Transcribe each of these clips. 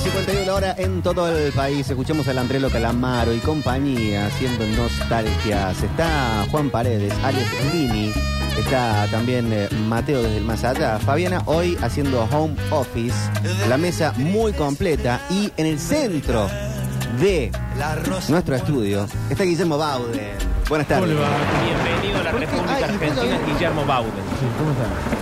9.51 la hora en todo el país. Escuchamos al Andrelo Calamaro y compañía haciendo nostalgias. Está Juan Paredes, alias Lini. Está también eh, Mateo desde el más allá. Fabiana hoy haciendo home office. La mesa muy completa. Y en el centro de nuestro estudio está Guillermo Bauden. Buenas ¿Cómo tardes. Bienvenido a la. República Argentina, Guillermo Bauden. Sí, ¿cómo está?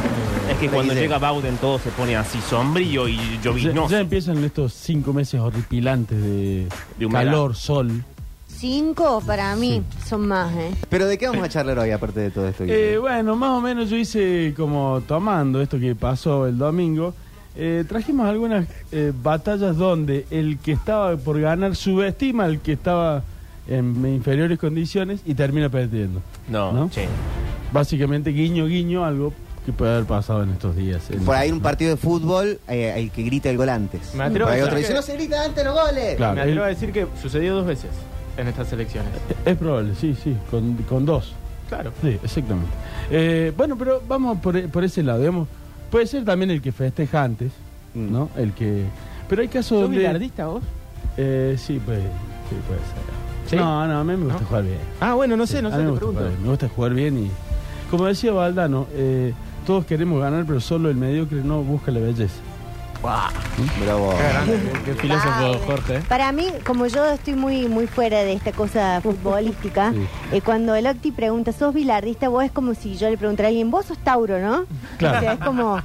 Es que cuando llega Bauden todo se pone así sombrío y Ya, lloviznoso. ya empiezan estos cinco meses horripilantes de, calor, sol. Cinco para mí son más, ¿eh? Pero ¿de qué vamos a charlar hoy aparte de todo esto? Eh, bueno, más o menos yo hice como tomando esto que pasó el domingo. eh, trajimos algunas eh, batallas donde el que estaba por ganar subestima al que estaba en inferiores condiciones y termina perdiendo. No, ¿No? che. Básicamente, guiño, guiño, algo que puede haber pasado en estos días. En- Por ahí en un partido de fútbol, eh, el que grita el gol antes. Me atrevo Por ahí a otro decir dice, que- no se grita antes los goles. Claro, Me atrevo a decir que sucedió dos veces en estas elecciones. es probable, sí, sí, con, con dos. Claro. Sí, exactamente. Eh, bueno, pero vamos por, por ese lado, digamos. Puede ser también el que festeja antes, Mm. ¿no? El que... Pero hay casos ¿Sos donde... bilardista vos? Eh, sí, pues, sí, puede ser. ¿Sí? No, no, a mí me gusta ¿No? jugar bien. Ah, bueno, no sé, Sí, no a sé, mí te me gusta, pregunto. jugar bien. me gusta jugar bien y... Como decía Valdano, eh, todos queremos ganar, pero solo el mediocre no busca la belleza. Bravo. Qué filósofo. Jorge. ¿eh? Para mí, como yo estoy muy muy fuera de esta cosa futbolística, Sí. eh, cuando el Octi pregunta, ¿sos bilardista? Vos es como si yo le preguntara a alguien, vos sos Tauro, ¿no? Claro. O sea, es como...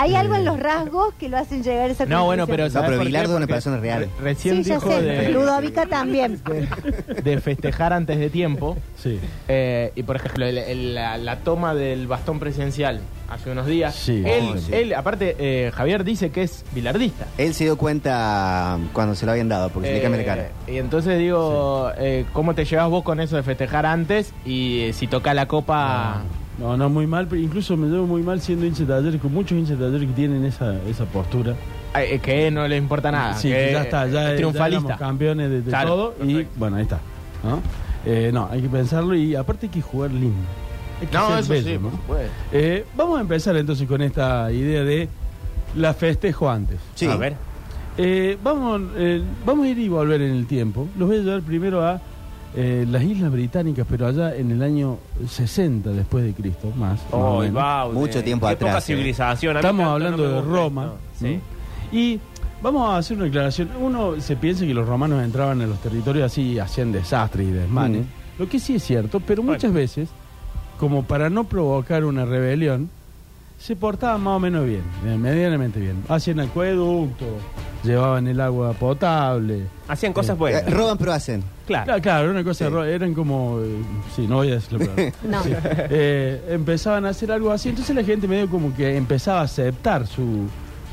Hay algo Eh. en los rasgos que lo hacen llegar a esa No, bueno, pero. No, ¿sabes pero? Bilardo es una persona real. re- Recién Sí, ya dijo sé. de, Ludovica también. de festejar antes de tiempo. Sí. Eh, y por ejemplo, el- el- la, la toma del bastón presidencial hace unos días. Sí. Él, sí. él, aparte, eh, Javier dice que es bilardista. Él se dio cuenta cuando se lo habían dado, porque se le Eh, cambia la cara. Y entonces digo, eh, ¿cómo te llevas vos con eso de festejar antes? Y eh, si toca la copa. No, no, muy mal, pero incluso me llevo muy mal siendo hincha de talleres, con muchos hinchas de talleres que tienen esa, esa postura. eh, que no le importa nada. Sí, que ya está, ya, ya triunfalista. éramos campeones de, de Claro, todo y bueno, ahí está. ¿no? Eh, no, hay que pensarlo y aparte hay que jugar lindo. Hay que no, ser eso bello, sí, ¿no? por supuesto. Eh, vamos a empezar entonces con esta idea de la festejo antes. Sí. A ver. Eh, vamos, eh, vamos a ir y volver en el tiempo. Los voy a llevar primero a eh, las Islas Británicas, pero allá en el año 60 después de Cristo, más. más Oh. Bauden. Mucho tiempo Qué atrás, poca civilización. A Estamos hablando no de Roma. esto. Sí. Y vamos a hacer una declaración. Uno se piensa que los romanos entraban en los territorios así y hacían desastres y desmanes. Mm. Lo que sí es cierto, pero Bueno. muchas veces, como para no provocar una rebelión, se portaban más o menos bien, eh, medianamente bien. Hacían acueductos, llevaban el agua potable. Hacían cosas Eh, buenas. roban pero hacen. Claro. Claro, claro, era una cosa, Sí. eran como, eh, sí, no voy a decirlo, pero- No. eh, empezaban a hacer algo así, entonces la gente medio como que empezaba a aceptar su,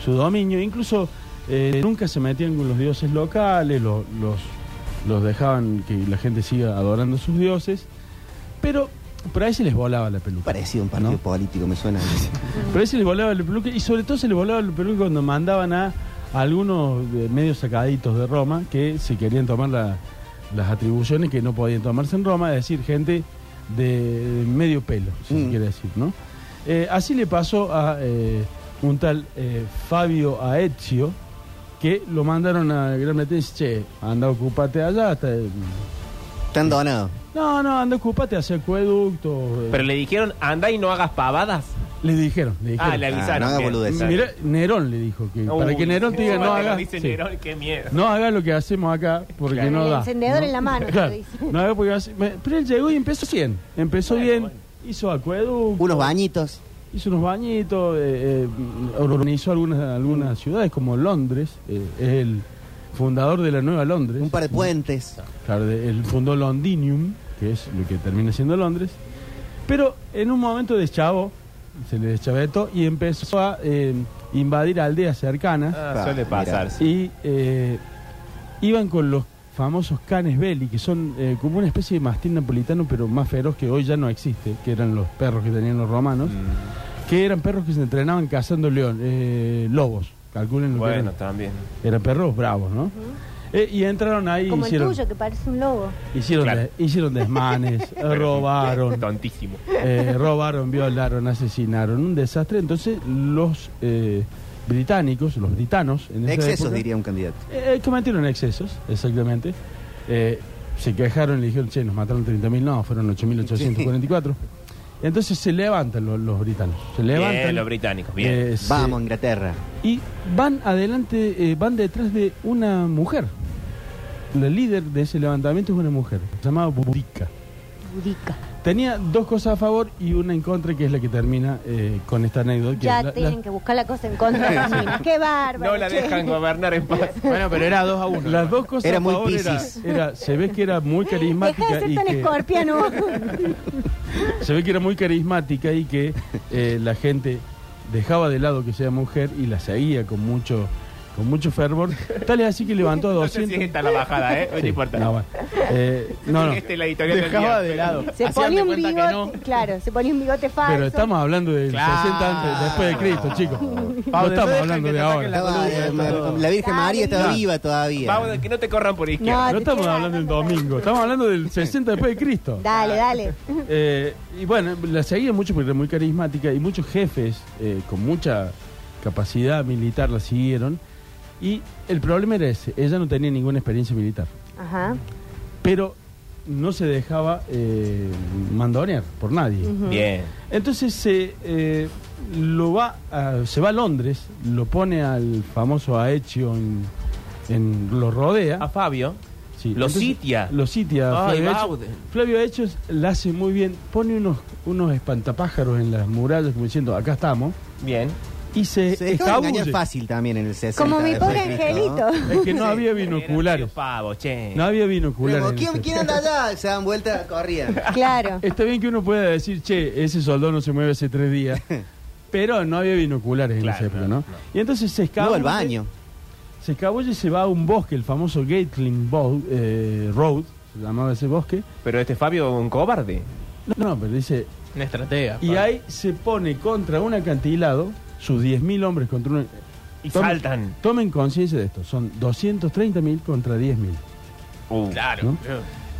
su dominio, incluso eh, nunca se metían con los dioses locales, lo- los, los dejaban que la gente siga adorando a sus dioses, pero por ahí se les volaba la peluca. Parecido a un partido ¿no? político, me suena. Por ahí se les volaba la peluca y sobre todo se les volaba la peluca cuando mandaban a, algunos de medios sacaditos de Roma que se querían tomar la- las atribuciones que no podían tomarse en Roma, es decir, gente de, medio pelo, si se Mm. quiere decir, ¿no? Eh, así le pasó a eh, un tal eh, Fabio Aezio que lo mandaron a Gran Bretaña y dice, che, anda, ocupate allá. hasta- Están donados. No, no, anda, ocupate, hace acueducto. eh. Pero le dijeron, anda y no hagas pavadas. le dijeron, le dijeron. Ah, le Ah, avisaron. no haga bien. boludeces. Mira, Nerón le dijo que Uy, para que Nerón te diga no cuando haga, Dice sí, Nerón, qué miedo. no haga lo que hacemos acá porque Claro. no El da. encendedor ¿no? en la mano, Claro, dice. no haga porque hace- me- pero él llegó y empezó bien, empezó Bueno, bien, bueno. hizo acueducto, Unos bañitos. hizo unos bañitos, eh, eh, organizó algunas algunas ciudades como Londres, eh, es el fundador de la Nueva Londres. Un par de puentes. Claro, de- él fundó Londinium, que es lo que termina siendo Londres. Pero en un momento deschavó, se le deschavetó y empezó a eh, invadir aldeas cercanas. Ah, suele mira. pasar. sí. Y eh, iban con los famosos canes belli, que son eh, como una especie de mastín napolitano, pero más feroz que hoy ya no existe, que eran los perros que tenían los romanos, Mm, que eran perros que se entrenaban cazando león, eh, lobos. Calculen lo Bueno, que también. eran. Perros bravos, ¿no? Eh, y entraron ahí Como el hicieron, tuyo, que parece un lobo. hicieron, Claro. de- hicieron desmanes, robaron, Tontísimo. eh, robaron, violaron, asesinaron, un desastre. Entonces los eh, británicos, los britanos, en esa Excesos, época, diría un candidato. eh, cometieron excesos, exactamente. Eh, se quejaron y le dijeron, che, nos mataron 30.000, no, fueron 8.844. Entonces se levantan los, los britanos, se levantan. Bien, los británicos, bien. eh, se- Vamos, Inglaterra. y van adelante, eh, van detrás de una mujer. La líder de ese levantamiento es una mujer, se llamaba Budica. Tenía dos cosas a favor y una en contra, que es la que termina eh, con esta anécdota. que Ya la- tienen la- que buscar la cosa en contra. Qué bárbaro. No la che. dejan gobernar en paz. Bueno, pero era 2 a 1. Las dos cosas Era a muy favor era, Piscis. era- se ve que era muy Deja carismática de ser y tan que, escorpiano. se ve que era muy carismática y que eh, la gente dejaba de lado que sea mujer y la seguía con mucho con mucho fervor. Tal es así que levantó a No sé 200. si esta es la bajada, ¿eh? No importa. no, bueno. Eh, no, no. Esta es la editorial del Dejaba día. de lado. Se ponía un bigote, no. claro, se ponía un bigote falso. Pero estamos hablando del Claro. 60 antes, después de Cristo, chicos. No Pablo, estamos no hablando de ahora. la está la Virgen María Dale. viva todavía. Vamos, de que no te corran por No, izquierda. No estamos hablando del domingo, estamos hablando del 60 después de Cristo. Dale, dale. Eh, y bueno, la seguía mucho porque era muy carismática y muchos jefes eh, con mucha capacidad militar la siguieron. Y el problema era ese, ella no tenía ninguna experiencia militar, Ajá. pero no se dejaba eh, mandonear por nadie. Bien. Entonces se, eh, lo va a- se va a Londres, lo pone al famoso Aecio en, en- lo rodea. A Fabio. Sí, lo entonces, sitia. Lo sitia. Ay, Flavio. Flavio Hechos la hace muy bien, pone unos, unos espantapájaros en las murallas como diciendo, acá estamos, Bien. Y se, escabulle. fácil también en el 60. Como mi después pobre de Cristo, ¿no? angelito. Es que no había binoculares. pavo, che. No había binoculares. Luego, en ¿quién, anda allá? Se dan vuelta, corrían. Claro. Está bien que uno pueda decir, che, ese soldado no se mueve hace tres días, pero no había binoculares en esa época, no. Y entonces se escabulle. al baño. Se escabulle y se va a un bosque, el famoso Gatling Bo- eh, Road, se llamaba ese bosque. Pero este Fabio un cobarde. No, no, pero dice, Una estratega. y ahí se pone contra un acantilado, sus 10.000 hombres contra un... Y Tomen- saltan. Tomen conciencia de esto, son 230.000 contra 10.000. Uh, ¿no?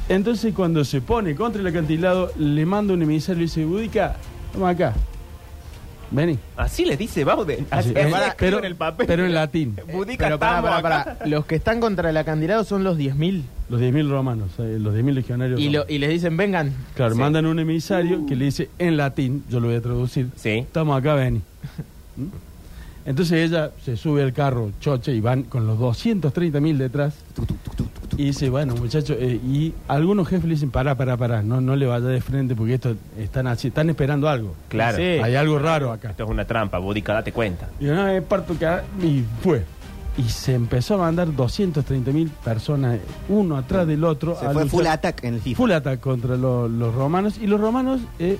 Entonces cuando se pone contra el acantilado, le manda un emisario y dice, Budica, vamos acá, vení. Así le dice Baude. Así, Así, eh, para, pero, en el papel. pero en latín. Budica Pero para. Los que están contra el acantilado son los 10.000. Los 10.000 romanos, eh, los 10.000 legionarios. Y, lo- y les dicen, vengan. Claro, Sí. mandan un emisario que le dice en latín, yo lo voy a traducir, Sí. estamos acá, vení. ¿Mm? Entonces ella se sube al carro, choche, y van con los 230.000 detrás. Y dice, bueno, muchachos, eh, y algunos jefes le dicen, pará, pará, pará, no, no le vaya de frente porque esto están así, están esperando algo. Claro. Sí. Hay algo raro acá. Esto es una trampa, Budica, date cuenta. Y no, es parto que y fue. Y se empezó a mandar 230.000 personas, uno atrás del otro. Se a fue luchar- full attack en el FIFA. full attack contra lo- los romanos. Y los romanos eh,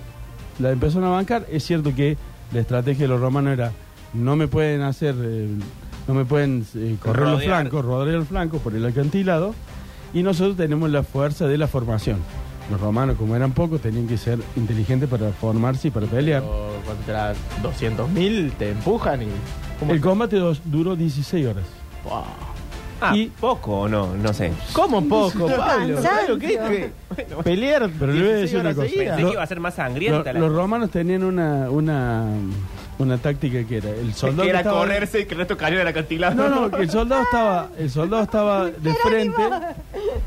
la empezaron a bancar. Es cierto que la estrategia de los romanos era, no me pueden hacer, eh, no me pueden eh, correr los flancos, rodear los flancos por el acantilado. Y nosotros tenemos la fuerza de la formación. Los romanos, como eran pocos, tenían que ser inteligentes para formarse y para pelear. O contra 200.000 te empujan y. El combate dos- duró 16 horas. Wow. Ah, Y- poco o no, no sé. ¿Cómo poco, Pablo? ¿Qué, qué? Pelear. Pero le voy a 16 decir una cosa. Pensé Lo- que iba a ser más Lo- sangrienta. la- los romanos tenían una, una, una táctica que era el soldado que era estaba- correrse y que el resto cayó del acantilado. No, no, que el soldado estaba, el soldado estaba de frente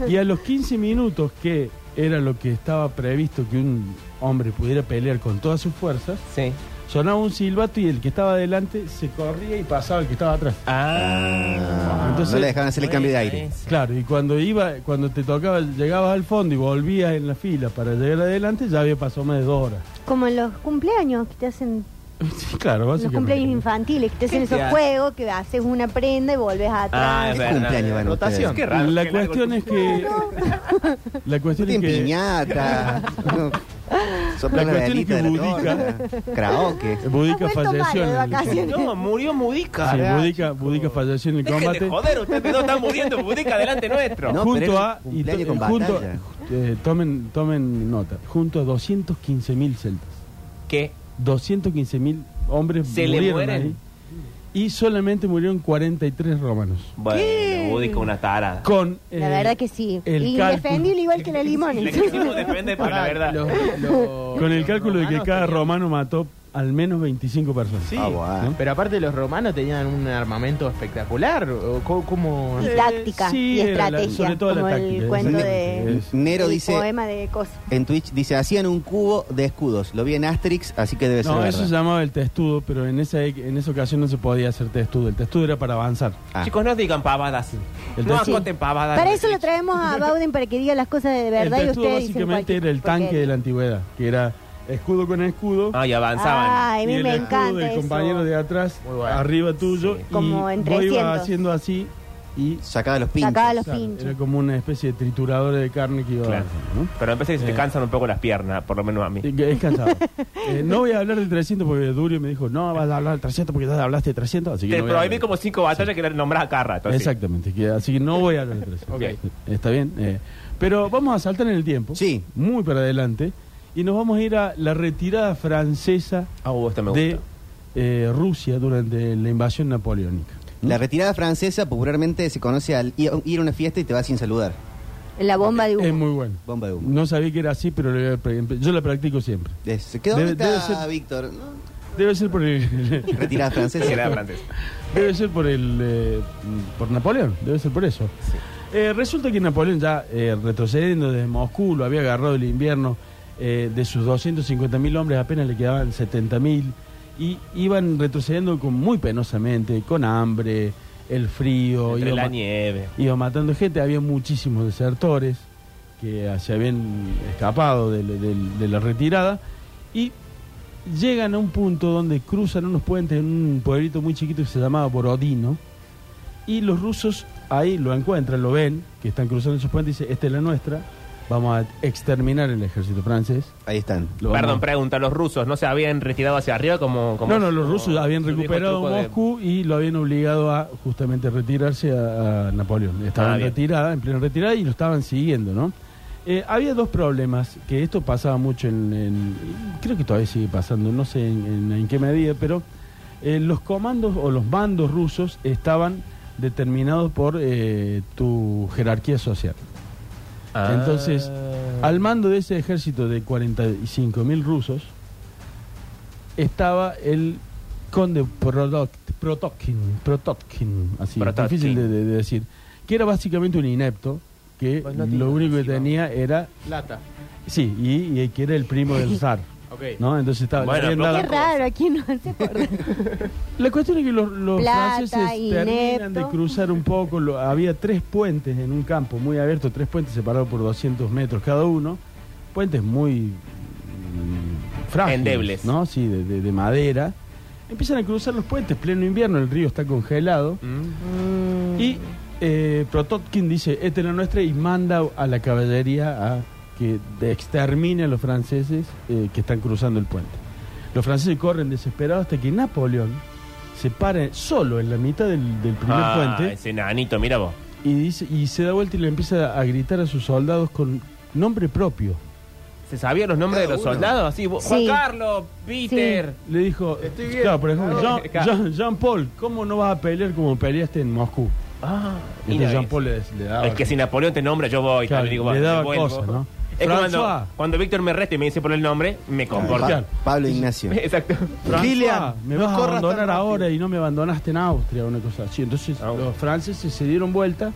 y a los 15 minutos que era lo que estaba previsto que un hombre pudiera pelear con todas sus fuerzas, Sí. Sonaba un silbato y el que estaba adelante se corría y pasaba el que estaba atrás. Ah. Entonces- no le dejaban hacer el cambio de aire. Claro, y cuando iba, cuando te tocaba, llegabas al fondo y volvías en la fila para llegar adelante, ya había pasado más de dos horas. Como en los cumpleaños que te hacen, Sí, claro, los cumpleaños infantiles, que te hacen ¿Qué te esos juegos que haces una prenda y volves Ah, atrás. es ¿Qué verdad. cumpleaños van Rotación. ustedes? Qué raro. La cuestión es que la cuestión es que piñata. Sopla La cuestión es que Budica-. Karaoke. Budica falleció en el. No, murió Mudica. Sí, Budica, Budica falleció en el Dejen de combate. joder, ustedes dos están muriendo Budica delante nuestro. No, pero junto era a y cumpleaños to- con junto batalla. eh, tomen tomen nota, junto a 215.000 celtas. ¿Qué? 215.000 hombres ¿Se le murieron mueren? ahí. Y solamente murieron 43 romanos. Bueno, Budica una tarada. Con La eh, verdad que sí. el Indefendible igual que la limón. Le quisimos defender por la verdad. Los- los con el cálculo de que cada romano mató al menos 25 personas. Sí. Ah, bueno. Pero aparte los romanos tenían un armamento espectacular. ¿o co- ¿Cómo? Y Eh, táctica sí, y era la- estrategia. sobre todo la como táctica, el cuento de. Nero el dice poema de cosas. en Twitch, dice, hacían un cubo de escudos. Lo vi en Asterix, así que debe ser No, verdad. eso se llamaba el testudo, pero en esa, en esa ocasión no se podía hacer testudo. El testudo era para avanzar. Ah. Chicos, no digan pavadas. El No acoten pavadas. Para eso lo traemos a Bauden para que diga las cosas de verdad el y testudo ustedes dicen básicamente cualquier era el tanque de la antigüedad, que era escudo con escudo. Ah, y avanzaban. Ay, a y mí el me escudo encanta del eso. compañero de atrás, Muy bueno. arriba tuyo, Sí. y Como en vos ibas 300. haciendo así y Sacaba los pinchos. Sacaba los claro, pinchos. era como una especie de triturador de carne que iba Claro. avanzando, ¿no? Pero me parece que se te Eh. cansan un poco las piernas, por lo menos a mí. Y que Es cansado. Eh, no voy a hablar del 300 porque Durio me dijo, no vas a hablar del 300 porque ya hablaste de 300, así que Te no voy a prohibí hablar. como cinco batallas que le nombras a cada rato. así. Exactamente, que- así que no voy a hablar del 300. Ok. Está bien. eh, pero vamos a saltar en el tiempo. Sí. Muy para adelante. Y nos vamos a ir a la retirada francesa Ah, uh, esto me gusta. de eh, Rusia durante la invasión napoleónica. La retirada francesa popularmente se conoce al ir a una fiesta y te vas sin saludar. La bomba de humo. Es muy bueno. Bomba de humo. No sabía que era así, pero yo la practico siempre. Es- ¿Qué Debe- dónde debe está ser- Víctor? ¿No? Debe ser por el, Retirada francesa. Sí, era francés. debe ser por el eh, por Napoleón, debe ser por eso. Eh, resulta que Napoleón ya eh, retrocediendo desde Moscú, lo había agarrado el invierno, eh, de sus 250.000 hombres apenas le quedaban 70.000 y iban retrocediendo con, muy penosamente, con hambre, el frío, Entre iba la nieve. iba matando gente, había muchísimos desertores que se habían escapado de, de- de la retirada y llegan a un punto donde cruzan unos puentes en un pueblito muy chiquito que se llamaba Borodino y los rusos ahí lo encuentran, lo ven, que están cruzando esos puentes y dicen, esta es la nuestra, vamos a exterminar el ejército francés. Ahí están. Lo Perdón, vamos- pregunta, ¿los rusos no se habían retirado hacia arriba como... como No, no, los como rusos habían viejo recuperado truco de- Moscú y lo habían obligado a justamente retirarse a, a Napoleón. Estaba Ah, en bien. retirada, en plena retirada y lo estaban siguiendo, ¿no? Eh, había dos problemas, que esto pasaba mucho en, en- creo que todavía sigue pasando, no sé en, en- en qué medida, pero eh, los comandos o los mandos rusos estaban determinados por eh, tu jerarquía social. Ah. Entonces, al mando de ese ejército de 45 mil rusos estaba el conde Prototkin, Prototkin, así, Prototkin. difícil de, de- de decir, que era básicamente un inepto, que Pues no lo único que tenía era, Plata. sí, y, y que era el primo del zar, Ok. ¿no? Entonces estaba... le Bueno, Qué raro, aquí no se acuerda. la cuestión es que los, los Plata, franceses terminan de cruzar un poco. lo- había tres puentes en un campo muy abierto, tres puentes separados por 200 metros cada uno. Puentes muy mm, frágiles. Endebles. ¿no? Sí, de, de- de madera. Empiezan a cruzar los puentes, pleno invierno, el río está congelado. Mm. Y eh, Prototkin dice, esta es la nuestra, y manda a la caballería a que extermine a los franceses eh, que están cruzando el puente. Los franceses corren desesperados hasta que Napoleón se para solo en la mitad del, del primer Ah, puente ese nanito, mira vos. y, dice, y se da vuelta y le empieza a gritar a sus soldados con nombre propio. ¿Se sabían los nombres Cada de los uno. soldados? Así, Juan Sí. Carlos, Peter. Le dijo, Estoy bien. claro, por ejemplo, Jean. Jean- Jean-Paul, ¿cómo no vas a pelear como peleaste en Moscú? Ah, Y eso. Jean-Paul le, le daba... Es que si Napoleón te nombra, yo voy. Claro, también digo, le bueno, daba cosas, ¿no? Es cuando, Víctor me resta y me dice por el nombre, me comporto. Pablo Ignacio. Exacto. Lilian, me no vas a corras tan abandonar rápido. ahora y no me abandonaste en Austria, una cosa así. Entonces Ah. los franceses se dieron vuelta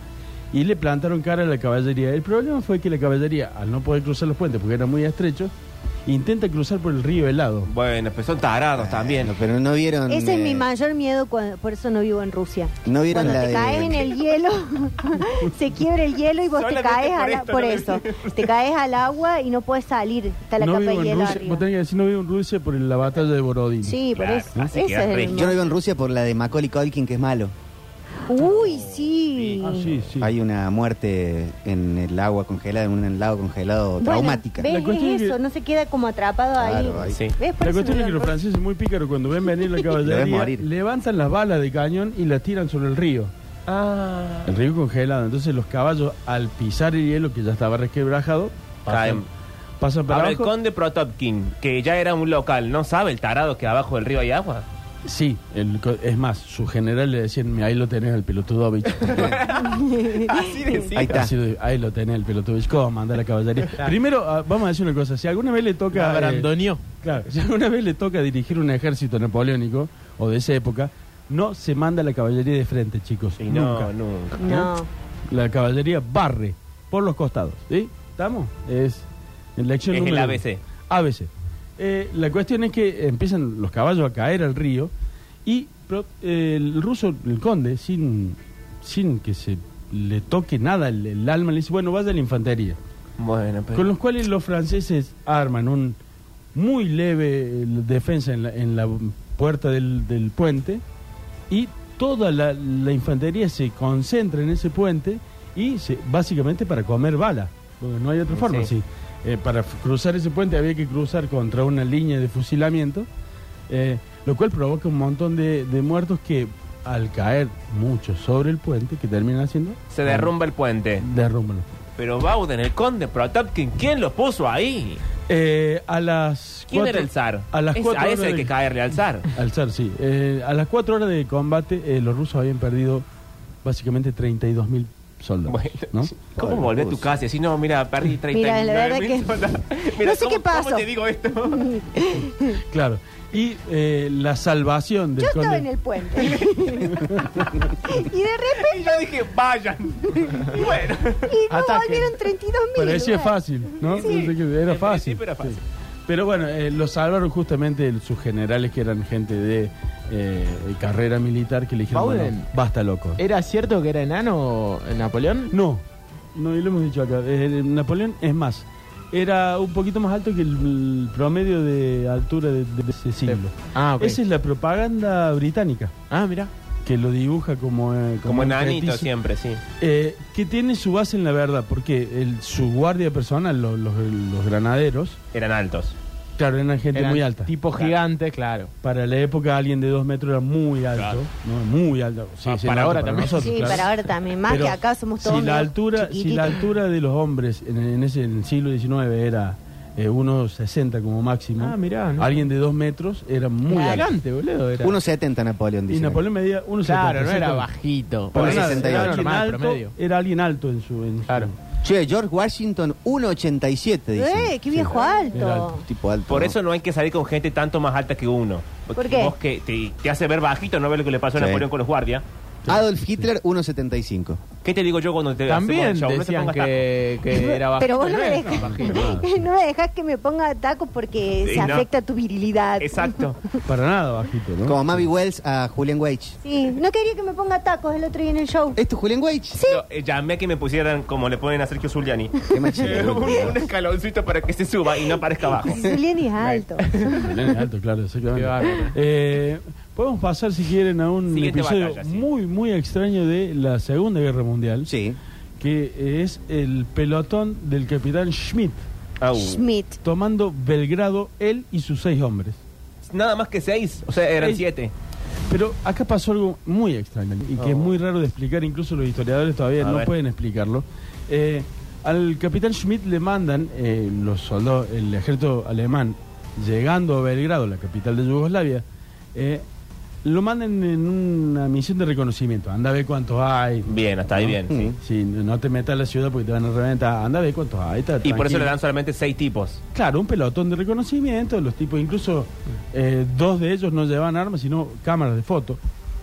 y le plantaron cara a la caballería. El problema fue que la caballería, al no poder cruzar los puentes porque eran muy estrechos, intenta cruzar por el río helado. Bueno, pues son tarados también. Bueno, pero no vieron. Ese es eh, mi mayor miedo, cuando, por eso no vivo en Rusia. No vieron Cuando la te de. caes en el hielo, se quiebra el hielo y vos te Solamente caes por al, esto por no lo eso. Te caes al agua y no puedes salir. Está la no capa vivo de en hielo Rusia, arriba. vos tenés que decir no vivo en Rusia por la batalla de Borodino. Sí, por Claro, eso. así Ese queda es el regio. Yo no vivo en Rusia por la de Macaulay Culkin, que es malo. Uy, sí. Ah, sí, sí. Hay una muerte en el agua congelada, en un lago congelado Bueno, traumática. ¿Ves? La cuestión Es es eso, que- no se queda como atrapado ahí. Claro, ahí. Sí. ¿Ves? Por La eso cuestión no es que los franceses muy pícaros cuando ven venir la caballería morir. levantan las balas de cañón y las tiran sobre el río. Ah. El río congelado. Entonces los caballos al pisar el hielo que ya estaba resquebrajado Caen. pasan, pasan para Ahora el abajo. conde Protopkin, que ya era un local, ¿no sabe el tarado que abajo del río hay agua? Sí, el co- es más, su general le decían, "Mira, ahí lo tenés el pelotudovich. Así decía. Ahí está. Así de- ahí lo tenés el pelotudovich. ¿Cómo manda la caballería? Primero, ah, vamos a decir una cosa. Si alguna vez le toca... La eh. Claro, si alguna vez le toca dirigir un ejército napoleónico o de esa época, no se manda la caballería de frente, chicos. Y no, nunca. nunca. No. La caballería barre por los costados. ¿Sí? ¿Estamos? Es elección Es el número ABC. ABC. Eh, la cuestión es que empiezan los caballos a caer al río y pro- eh, el ruso, el conde, sin, sin que se le toque nada el, el alma, le dice, bueno, vaya a la infantería. Bueno, pero... Con los cuales los franceses arman un muy leve eh, defensa en la, en la puerta del, del puente y toda la, la infantería se concentra en ese puente y se, básicamente para comer bala, porque no hay otra forma. Sí. sí. Eh, para cruzar ese puente había que cruzar contra una línea de fusilamiento, eh, lo cual provoca un montón de, de muertos que al caer muchos sobre el puente, que terminan haciendo... Se derrumba el puente. Derrumban. Pero Bauden, el conde Protopkin, ¿quién lo puso ahí? Eh, a las ¿Quién cuatro- era el zar? A las Es- cuatro a ese horas hay de- que caerle al zar. Al zar, sí. Eh, a las cuatro horas de combate, eh, los rusos habían perdido básicamente 32 mil soldados. Bueno, ¿no? ¿Cómo volver a tu casa y decir, no, mira, perdí 30 Mira, la verdad que- No sé qué pasó. ¿Cómo te digo esto? Claro. Y eh, la salvación del Yo estaba conde- en el puente. y de repente, y yo dije, vayan. y bueno. y no Ataquen. volvieron 32 mil. Parecía fácil, ¿no? Sí. Era fácil. principio era fácil. Sí. Pero bueno, eh, lo salvaron justamente sus generales que eran gente de eh, carrera militar que le dijeron, bueno, basta loco. ¿Era cierto que era enano Napoleón? No, no, y lo hemos dicho acá. Eh, Napoleón es más, era un poquito más alto que el, el promedio de altura de, de ese siglo. Ah, ok. Esa es la propaganda británica, Ah, mira. Que lo dibuja como... eh, Como un enanito siempre, sí. eh, que tiene su base en la verdad, porque el, su guardia personal, lo- los, los granaderos, Eran altos. claro, eran gente Eran muy alta. Tipo gigante, claro. Para la época alguien de dos metros era muy alto, Claro. ¿no? muy alto. Sí, Ah, sí, para ahora también. nosotros, Sí, claro. para ahora también. Más Pero que acá somos todos. si la altura si la altura de los hombres en, en ese en el siglo XIX era eh, 1,60 como máximo Ah, mirá, no. alguien de dos metros era muy alto gigante, boludo. Era. 1.70 Napoleón, y dice. Napoleón medía 1,70 Claro, no era bajito. Por nada, 68. era, Era alguien normal, alto, promedio. era alguien alto en su, en su- Claro. Che, George Washington, 1.87, dice. ¡Eh, qué viejo Era alto! alto. Tipo alto. Por ¿no? eso no hay que salir con gente tanto más alta que uno. Porque ¿Por qué? Vos que te, te hace ver bajito, no ves lo que le pasó a Sí. Napoleón con los guardias. Adolf Hitler, 1.75. ¿Qué te digo yo cuando te También hacemos el show? No te decían pongas que, que era bajito. Pero vos no me dejas, no me dejas que me ponga tacos porque Sí, se no. afecta tu virilidad. taco. Exacto. para nada bajito ¿no? Como Mavi Wells a Julian Wage. Sí, no quería que me ponga tacos el otro día en el show. ¿Esto es Julian Wage? Sí. Yo, eh, llamé a que me pusieran como le ponen a Sergio Zuliani. Qué machito. un, un escaloncito para que se suba y no aparezca abajo. Zuliani es alto. Bien alto, claro, exactamente. Qué bárbaro. Eh, podemos pasar, si quieren, a un Siguiente episodio batalla, sí. muy, muy extraño de la Segunda Guerra Mundial, Sí. que es el pelotón del capitán Schmidt, Au. Schmidt. tomando Belgrado, él y sus seis hombres. Nada más que seis. O sea, eran Seis. siete. Pero acá pasó algo muy extraño y que es Oh. muy raro de explicar, incluso los historiadores todavía A no ver. pueden explicarlo. Eh, al capitán Schmidt le mandan eh, los soldados, el ejército alemán, llegando a Belgrado, la capital de Yugoslavia, eh, lo mandan en una misión de reconocimiento. Anda a ver cuántos hay. Bien, hasta ahí ¿no? bien. Sí, no te metas a la ciudad porque te van a reventar. Anda a ver cuántos hay. está Y por eso le dan solamente seis tipos. Claro, un pelotón de reconocimiento. Los tipos, incluso eh, dos de ellos no llevaban armas, sino cámaras de foto.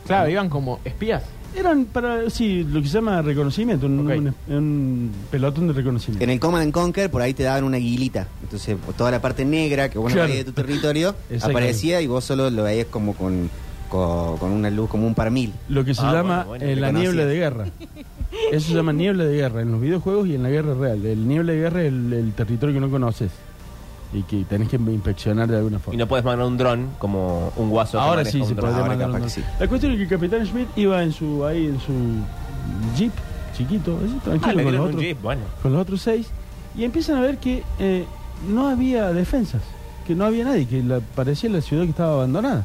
Claro, iban como espías. Eran para, sí, lo que se llama reconocimiento, un, Ok. un- un pelotón de reconocimiento. En el Command and Conquer, por ahí te daban una aguilita. Entonces, toda la parte negra que vos no Claro. veías de tu territorio aparecía y vos solo lo veías como con, con, con una luz, como un par mil. Lo que se Ah, llama bueno, bueno, eh, la niebla de guerra. Eso se llama niebla de guerra en los videojuegos y en la guerra real. El niebla de guerra es el, el territorio que no conoces y que tenés que inspeccionar de alguna Y forma. no puedes mandar un dron como un guaso. que Ahora maneja sí un se dron. puede Ahora mandar capaz un- que sí. La cuestión es que el capitán Schmidt iba en su ahí en su jeep chiquito, así, Ah, tranquilo le con, los un otros, jeep, bueno. con los otros seis y empiezan a ver que eh, no había defensas, que no había nadie, que la- parecía la ciudad que estaba abandonada.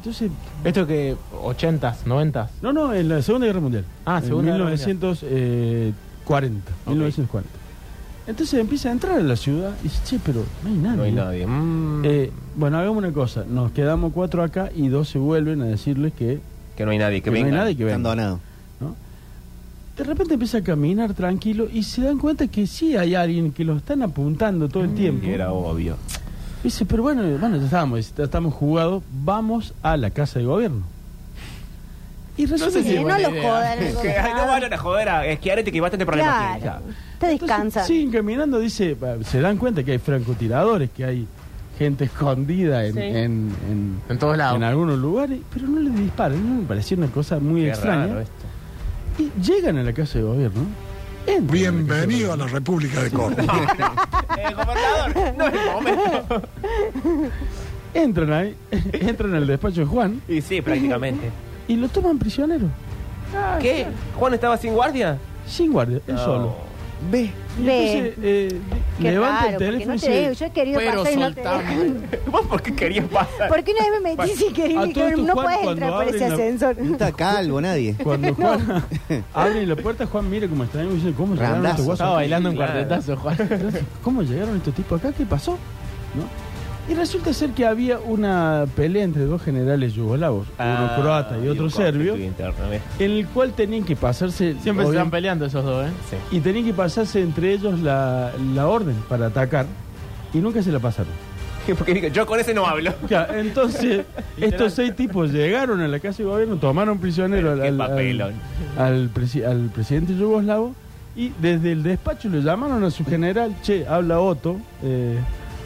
Entonces Esto que 80s, 90s. No, no, en la Segunda Guerra Mundial. Ah, en Segunda Guerra 1940. Ok. 1940. Entonces empieza a entrar a la ciudad y dice, che, pero no hay nadie. No hay nadie. Mm, Eh, bueno, hagamos una cosa, nos quedamos cuatro acá y dos se vuelven a decirles que, que no hay nadie, que, que no hay venga. nadie que Están venga. donados. ¿no? De repente empieza a caminar tranquilo y se dan cuenta que sí hay alguien que lo están apuntando todo el tiempo. Y era obvio. Dice, pero bueno, bueno, ya estamos, ya estamos jugados, vamos a la casa de gobierno. Y resulta sé si que- no lo jodan. el Que, ay, no a joder a esquiarete que bastante problemas Claro. tiene. Está Entonces, descansa. siguen caminando, dice, se dan cuenta que hay francotiradores, que hay gente escondida en, Sí. en, en- En todos lados. en algunos lugares, pero no les disparan, ¿no? me pareció una cosa muy Qué extraña. raro esto. Y llegan a la casa de gobierno. Bienvenido a la República de Córdoba. Eh, gobernador, no es el momento. Entran ahí, entran al despacho de Juan Y sí, prácticamente. y lo toman prisionero. ¿Qué? ¿Juan estaba sin guardia? Sin guardia, él No. solo. Ve. Ve. entonces eh, levanta raro, el teléfono no te dejo. dice, Yo he querido Pero pasar y no te dejan. ¿Vos por qué querías pasar? Porque una vez me metí sin querer no puedes entrar por ese la- ascensor. No está calvo nadie. Cuando Juan abre la puerta, Juan mira cómo está y dice, ¿cómo llegaron Randazo. estos guasos Estaba bailando un cuartetazo, Juan. ¿Cómo llegaron estos tipos acá? ¿Qué pasó? ¿No? Y resulta ser que había una pelea entre dos generales yugoslavos, Ah, uno croata y otro serbio, en el cual tenían que pasarse Siempre se obvia- están peleando esos dos, ¿eh? Sí. y tenían que pasarse entre ellos la, la orden para atacar y nunca se la pasaron. Porque digo, yo con ese no hablo. Claro, entonces estos seis tipos llegaron a la casa de gobierno, tomaron prisionero al, Qué al- papelón. al- al presi- al presidente yugoslavo y desde el despacho le llamaron a su general, che, habla Otto, eh,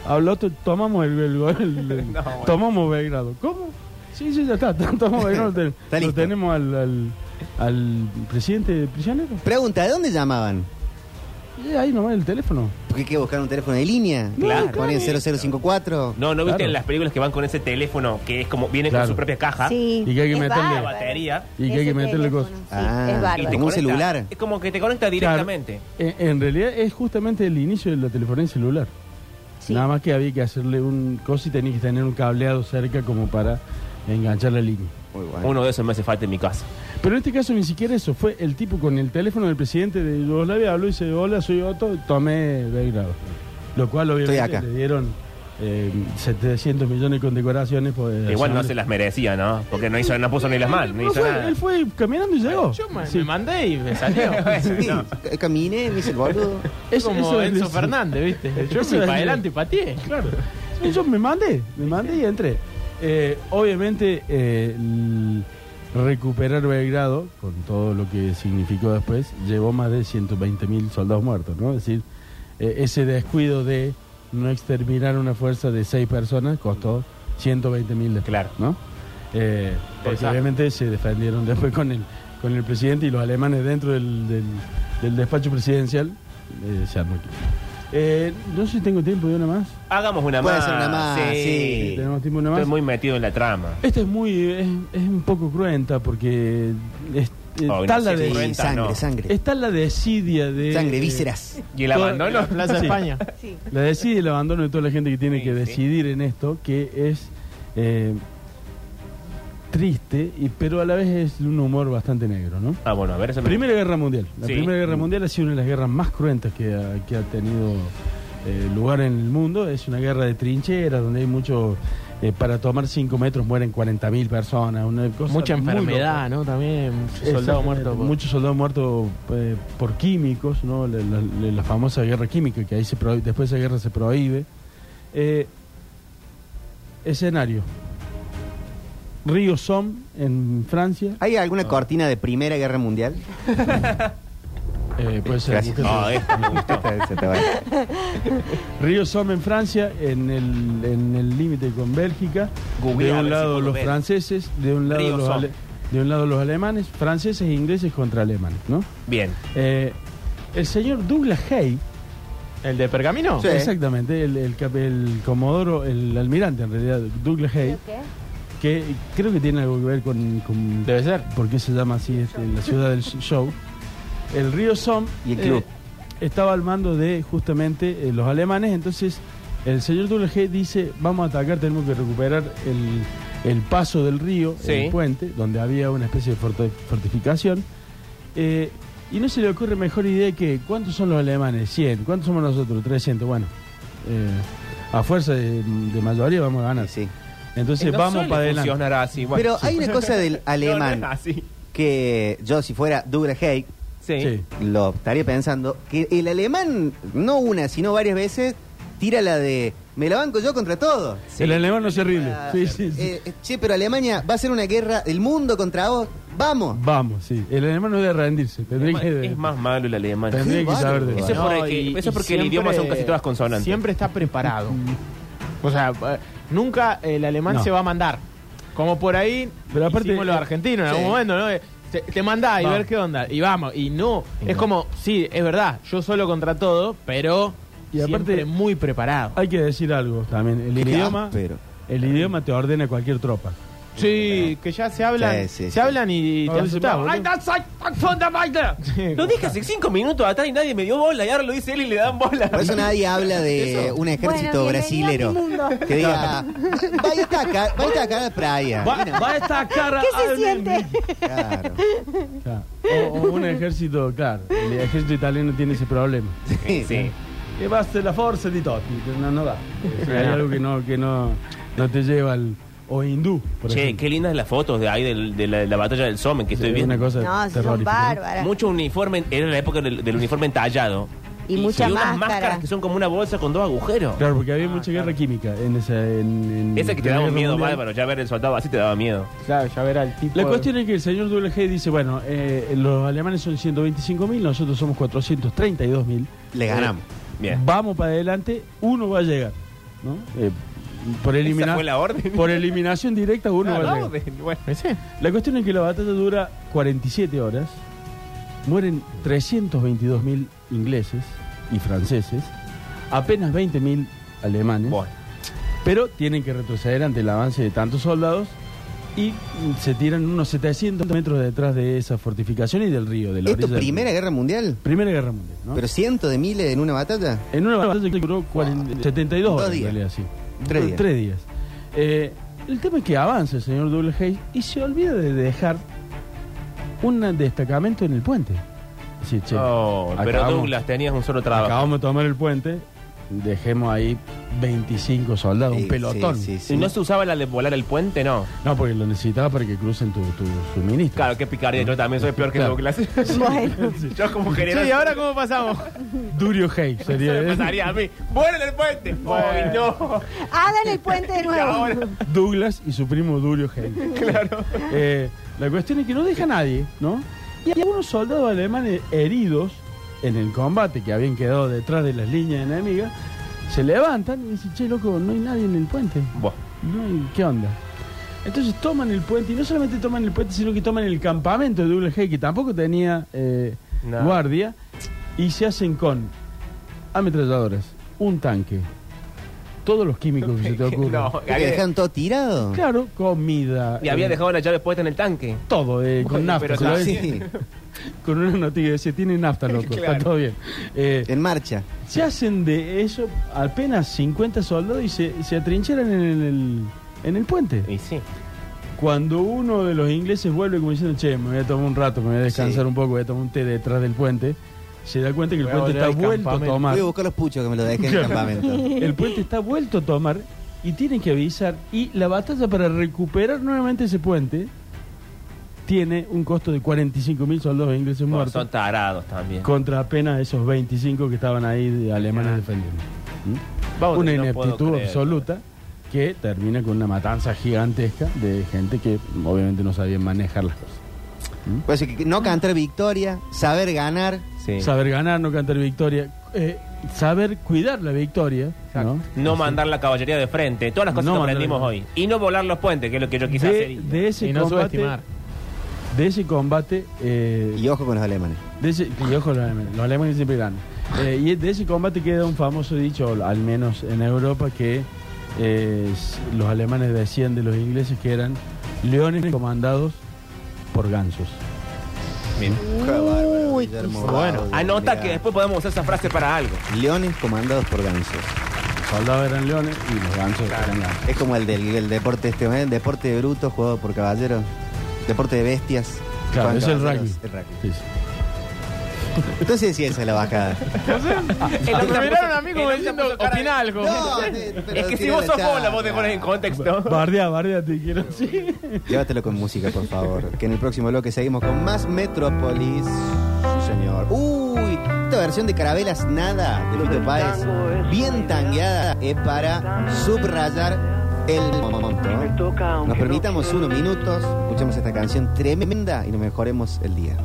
Otto, tomamos el, el- el- el- No, bueno. tomamos Belgrado. ¿Cómo? Sí, sí, ya está, tomamos Belgrado, te- Está lo tenemos al, al, al presidente prisionero. Pregunta, ¿de dónde llamaban? Ahí nomás el teléfono. ¿Porque hay que buscar un teléfono de línea? Claro. Ponen 0054. No, ¿no viste Claro. en las películas que van con ese teléfono que es como, viene Claro. con su propia caja? Sí. Y que hay que es meterle- La bárbaro. batería. Y que hay que meterle cosas. sí, Ah, es Y bárbaro. te Como un celular. Es como que te conecta directamente. En, en realidad es justamente el inicio de la telefonía celular. Sí. Nada más que había que hacerle un cosa y tenía que tener un cableado cerca como para enganchar la línea. Muy bueno. Uno de esos me hace falta en mi casa. Pero en este caso ni siquiera eso, fue el tipo con el teléfono del presidente de Yugoslavia, habló y dice, hola, soy Otto, tomé Belgrado. Lo cual obviamente Estoy acá. le dieron eh, 700 millones de condecoraciones. Por, Igual no se las merecía, ¿no? Porque no hizo, no puso ni las manos, no hizo fue, nada. él fue caminando y llegó. Yo me, Sí. me mandé y me salió. Sí, c- Caminé, me hice el boludo. Eso- como eso es- Enzo Fernández, ¿viste? Yo Eso fui es- para adelante y pateé. Claro. Sí, Yo me mandé, me mandé y entré. Eh, obviamente, eh, el recuperar Belgrado, con todo lo que significó después, llevó más de 120 mil soldados muertos, ¿no? Es decir, eh, ese descuido de no exterminar una fuerza de seis personas costó 120 mil Claro. ¿no? Eh, porque Exacto. obviamente se defendieron después con el, con el presidente y los alemanes dentro del, del- del despacho presidencial. eh, se armó aquí. Eh, no sé si tengo tiempo de una más. Hagamos una Puede más. ser una más, sí. Tenemos tiempo de una Estoy más. muy metido en la trama. Esta es muy es, es un poco cruenta porque es- Oh, está, la de- sangre, no. sangre. está la desidia de Sangre, vísceras. ¿Y el Toda- abandono? La Plaza Sí. España. Sí. La desidia y el abandono de toda la gente que tiene Sí, que sí. decidir en esto, que es eh, triste, y, pero a la vez es de un humor bastante negro, ¿no? Ah, bueno, a ver, eso me- Primera Guerra Mundial. La Sí. Primera Guerra Mundial ha sido una de las guerras más cruentas que ha, que ha tenido eh, lugar en el mundo. Es una guerra de trincheras donde hay mucho... eh, para tomar 5 metros mueren 40.000 personas. Una cosa Mucha enfermedad. ¿no? También muchos soldados muertos. por- Muchos soldados muertos eh, por químicos, ¿no? La, la- la famosa guerra química, que ahí se prohí- después de esa guerra se prohíbe. Eh, escenario. Río Somme, en Francia. ¿Hay alguna cortina de Primera Guerra Mundial? Eh, puede ser. Gracias. búsquete. Esta me gustó. Se te va. Río Somme en Francia, en el en el límite con Bélgica. De un lado los ver. franceses, de un lado Río los ale- de un lado los alemanes, franceses e ingleses contra alemanes, ¿no? Bien. Eh, el señor Douglas Hay, ¿El de Pergamino? Sí. exactamente, el, el, comodoro, el almirante en realidad, Douglas Hay, ¿Qué? que creo que tiene algo que ver con, con Debe ser. por qué se llama así este, la ciudad del show. El río Somme Y el club. eh, estaba al mando de justamente eh, los alemanes, entonces el señor Hay dice, vamos a atacar, tenemos que recuperar el, el paso del río, Sí. el puente, donde había una especie de forti- fortificación. Eh, Y no se le ocurre mejor idea que ¿cuántos son los alemanes? 100. ¿Cuántos somos nosotros? 300. Bueno, eh, a fuerza de, de mayoría vamos a ganar. Sí. Entonces no vamos para adelante. así. bueno. Pero hay una cosa del alemán no que yo, si fuera Douglas Haig, Sí. Sí. lo estaría pensando, que el alemán, no una, sino varias veces, tira la de, me la banco yo contra todo. El alemán no se rinde. Ah, Sí, sí, sí. eh, eh, che, pero Alemania va a ser una guerra del mundo contra vos. Vamos. Vamos, sí. El alemán no debe rendirse. Es Tendría más, que, es más malo el alemán. tendría que saber de Eso es No, porque- y- eso es y porque el idioma son casi todas consonantes. Siempre está preparado. O sea, eh, nunca el alemán No. se va a mandar. Como por ahí Pero aparte- hicimos los argentinos en Sí. algún momento, ¿no? Eh, Te, te mandás y ver qué onda. Y vamos. Y no. Y es no. como, sí, es verdad, yo solo contra todo, pero Y aparte- siempre muy preparado. Hay que decir algo también. El Qué idioma, áspero. el idioma te ordena cualquier tropa. Sí, que ya se hablan, Sí, sí, se sí. hablan y No, te asustás. Lo dije hace cinco minutos atrás y nadie me dio bola y ahora lo dice él y le dan bola. Por eso nadie habla de un ejército Bueno, bienvenido brasilero a mi mundo. que diga, vaya a atacar, vaya a la playa. Va, va a esta cara. ¿Qué se siente? Claro. Claro. O, o un ejército, claro. El ejército italiano tiene ese problema. Sí, Sí. Que basta la fuerza di Totti. No, no da. Hay algo que no, que no, no te lleva al. O hindú, por Che, ejemplo. qué lindas las fotos de ahí del- de, la, de la batalla del Somme que estoy Es viendo. una cosa No, son terrorífica. ¿no? bárbaras. Mucho uniforme, era la época del, del uniforme entallado. Y mucha unas máscara. máscaras que son como una bolsa con dos agujeros. Claro, porque había mucha guerra química en esa. En, en Esa que te la daba guerra miedo, mundial. bárbaro. Ya ver el soldado así te daba miedo. Claro, ya verá el tipo. La de- cuestión es que el señor WG dice, bueno, eh, los alemanes son 125 mil, nosotros somos 432 mil. Le ganamos. Bien. Vamos para adelante, uno va a llegar, ¿no? Eh, por, Esa elimina- fue la orden. por eliminación directa uno Ah, va a la orden, bueno. La cuestión es que la batalla dura 47 horas, mueren 322 mil ingleses y franceses, apenas 20 mil alemanes, Bueno. pero tienen que retroceder ante el avance de tantos soldados y se tiran unos 700 metros detrás de esa fortificación y del río, de la ¿Esto del Primera. Guerra Mundial? Primera Guerra Mundial, ¿no? ¿Pero cientos de miles en una batalla? en una batalla que duró 40 72 Dos horas, en realidad, sí. Tres días. Tres días. Eh, el tema es que avanza el señor Douglas Hayes y se olvida de dejar un destacamento en el puente. Es decir, che, Oh, pero acabamos- Douglas, tenías un solo trabajo. acabamos de tomar el puente, dejemos ahí 25 soldados, Sí, un pelotón. sí, sí, sí. ¿Y no se usaba la de volar el puente? No. No, porque lo necesitaba para que crucen tu, tu suministro. Claro, qué picardía. Yo también soy peor que Claro. Douglas. Bueno, Yo como general. Sí, ¿y ahora cómo pasamos? Durio Hayes Eso sería. me pasaría a mí. ¡Vuelen el puente! ¡Ay, no! hagan el puente de nuevo. ahora- Douglas y su primo Durio Hayes. Claro. Eh, la cuestión es que no deja a nadie, ¿no? Y hay algunos soldados alemanes heridos en el combate que habían quedado detrás de las líneas enemigas, se levantan y dicen, che, loco, no hay nadie en el puente. Buah. No hay- ¿Qué onda? Entonces toman el puente, y no solamente toman el puente, sino que toman el campamento de WG, que tampoco tenía eh, No. guardia, y se hacen con ametralladoras, un tanque, todos los químicos que se te ocurran. No, ¿Que había, dejaron todo tirado? Claro, comida. y había dejado la llave puesta en el tanque. todo, eh, con nafta. pero se lo sí. ven- con una noticia, dice, tiene nafta, loco, Claro. está todo bien. Eh, En marcha. se hacen de eso apenas 50 soldados y se, se atrincheran en el, en el puente. Y sí. Cuando uno de los ingleses vuelve como diciendo, che, me voy a tomar un rato, me voy a descansar Sí. un poco, voy a tomar un té detrás del puente, se da cuenta que el puente está vuelto a tomar. Voy a buscar los puchos que me lo dejé en el campamento. El puente está vuelto a tomar y tienen que avisar. Y la batalla para recuperar nuevamente ese puente tiene un costo de 45 mil soldados ingleses Bueno, muertos son tarados también. contra apenas esos 25 que estaban ahí de alemanes defendiendo. ¿Mm? Vamos, una no ineptitud creer. absoluta que termina con una matanza gigantesca de gente que obviamente no sabía manejar las cosas. Pues que no cantar victoria, saber ganar. Sí. Saber ganar, no cantar victoria, eh, saber cuidar la victoria, ¿no? Mandar la caballería de frente. Todas las cosas No que aprendimos hoy. Y no volar los puentes, que es lo que yo quise hacer. de, y- de ese Y no combate, subestimar. de ese combate, eh, Y ojo con los alemanes. de ese- y ojo, los alemanes, los alemanes siempre ganan. Eh, y de ese combate queda un famoso dicho, al menos en Europa, que eh, los alemanes decían de los ingleses que eran leones comandados por gansos. Bárbaro, Uy, Bueno, anota que después podemos usar esa frase para algo. Leones comandados por gansos. Los soldados eran leones y los gansos eran gansos. Es como el del el deporte este, ¿eh? deporte de brutos jugado por caballeros. Deporte de bestias. Claro, es el rugby. el rugby. Sí, sí. Entonces sí, esa es la bajada. El me miraron a mí como el diciendo, opina algo. No, te- pero Es que si vos sos vos, la charla. vos te pones en contexto. Bardea, bardea, te quiero sí. Llévatelo con música, por favor. Que en el próximo bloque seguimos con más Metrópolis. Sí, señor. Uy, esta versión de Carabelas Nada de Fito Páez, bien tangueada, es para subrayar el momento. Nos permitamos unos minutos, escuchemos esta canción tremenda y nos mejoremos el día.